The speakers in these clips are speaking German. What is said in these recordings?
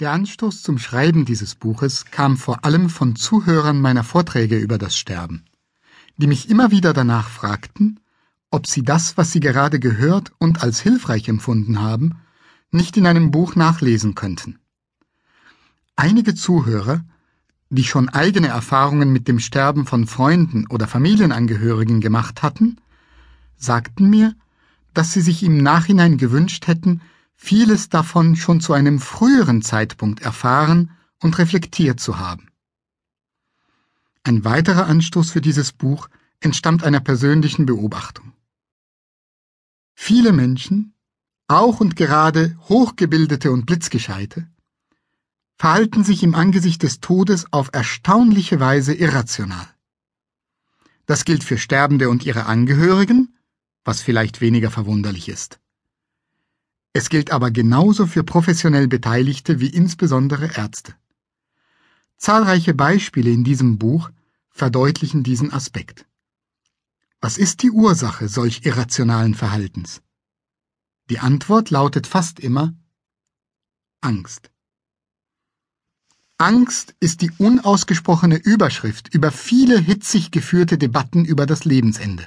Der Anstoß zum Schreiben dieses Buches kam vor allem von Zuhörern meiner Vorträge über das Sterben, die mich immer wieder danach fragten, ob sie das, was sie gerade gehört und als hilfreich empfunden haben, nicht in einem Buch nachlesen könnten. Einige Zuhörer, die schon eigene Erfahrungen mit dem Sterben von Freunden oder Familienangehörigen gemacht hatten, sagten mir, dass sie sich im Nachhinein gewünscht hätten, vieles davon schon zu einem früheren Zeitpunkt erfahren und reflektiert zu haben. Ein weiterer Anstoß für dieses Buch entstammt einer persönlichen Beobachtung. Viele Menschen, auch und gerade Hochgebildete und Blitzgescheite, verhalten sich im Angesicht des Todes auf erstaunliche Weise irrational. Das gilt für Sterbende und ihre Angehörigen, was vielleicht weniger verwunderlich ist. Es gilt aber genauso für professionell Beteiligte wie insbesondere Ärzte. Zahlreiche Beispiele in diesem Buch verdeutlichen diesen Aspekt. Was ist die Ursache solch irrationalen Verhaltens? Die Antwort lautet fast immer Angst. Angst ist die unausgesprochene Überschrift über viele hitzig geführte Debatten über das Lebensende.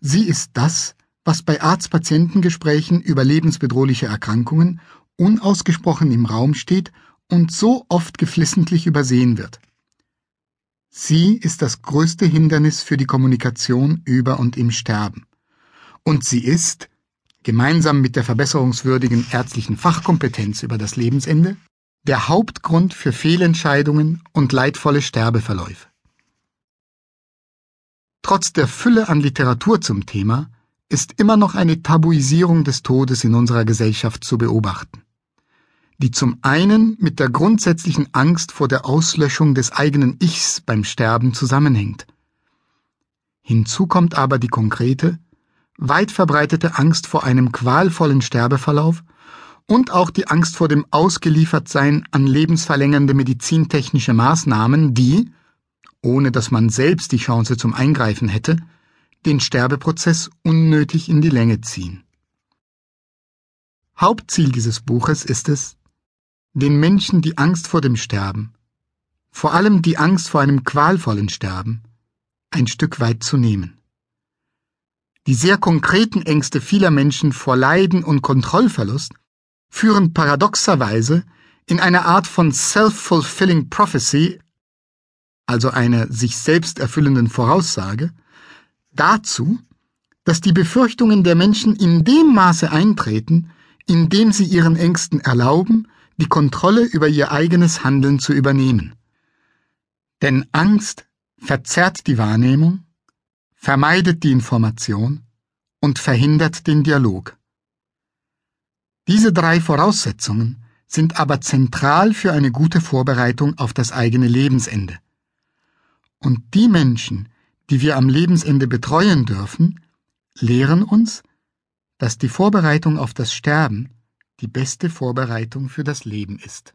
Sie ist das, was bei Arzt-Patientengesprächen über lebensbedrohliche Erkrankungen unausgesprochen im Raum steht und so oft geflissentlich übersehen wird. Sie ist das größte Hindernis für die Kommunikation über und im Sterben. Und sie ist, gemeinsam mit der verbesserungswürdigen ärztlichen Fachkompetenz über das Lebensende, der Hauptgrund für Fehlentscheidungen und leidvolle Sterbeverläufe. Trotz der Fülle an Literatur zum Thema ist immer noch eine Tabuisierung des Todes in unserer Gesellschaft zu beobachten, die zum einen mit der grundsätzlichen Angst vor der Auslöschung des eigenen Ichs beim Sterben zusammenhängt. Hinzu kommt aber die konkrete, weit verbreitete Angst vor einem qualvollen Sterbeverlauf und auch die Angst vor dem Ausgeliefertsein an lebensverlängernde medizintechnische Maßnahmen, die, ohne dass man selbst die Chance zum Eingreifen hätte, den Sterbeprozess unnötig in die Länge ziehen. Hauptziel dieses Buches ist es, den Menschen die Angst vor dem Sterben, vor allem die Angst vor einem qualvollen Sterben, ein Stück weit zu nehmen. Die sehr konkreten Ängste vieler Menschen vor Leiden und Kontrollverlust führen paradoxerweise in eine Art von self-fulfilling prophecy, also einer sich selbst erfüllenden Voraussage, dazu, dass die Befürchtungen der Menschen in dem Maße eintreten, in dem sie ihren Ängsten erlauben, die Kontrolle über ihr eigenes Handeln zu übernehmen. Denn Angst verzerrt die Wahrnehmung, vermeidet die Information und verhindert den Dialog. Diese drei Voraussetzungen sind aber zentral für eine gute Vorbereitung auf das eigene Lebensende. Und die Menschen, die wir am Lebensende betreuen dürfen, lehren uns, dass die Vorbereitung auf das Sterben die beste Vorbereitung für das Leben ist.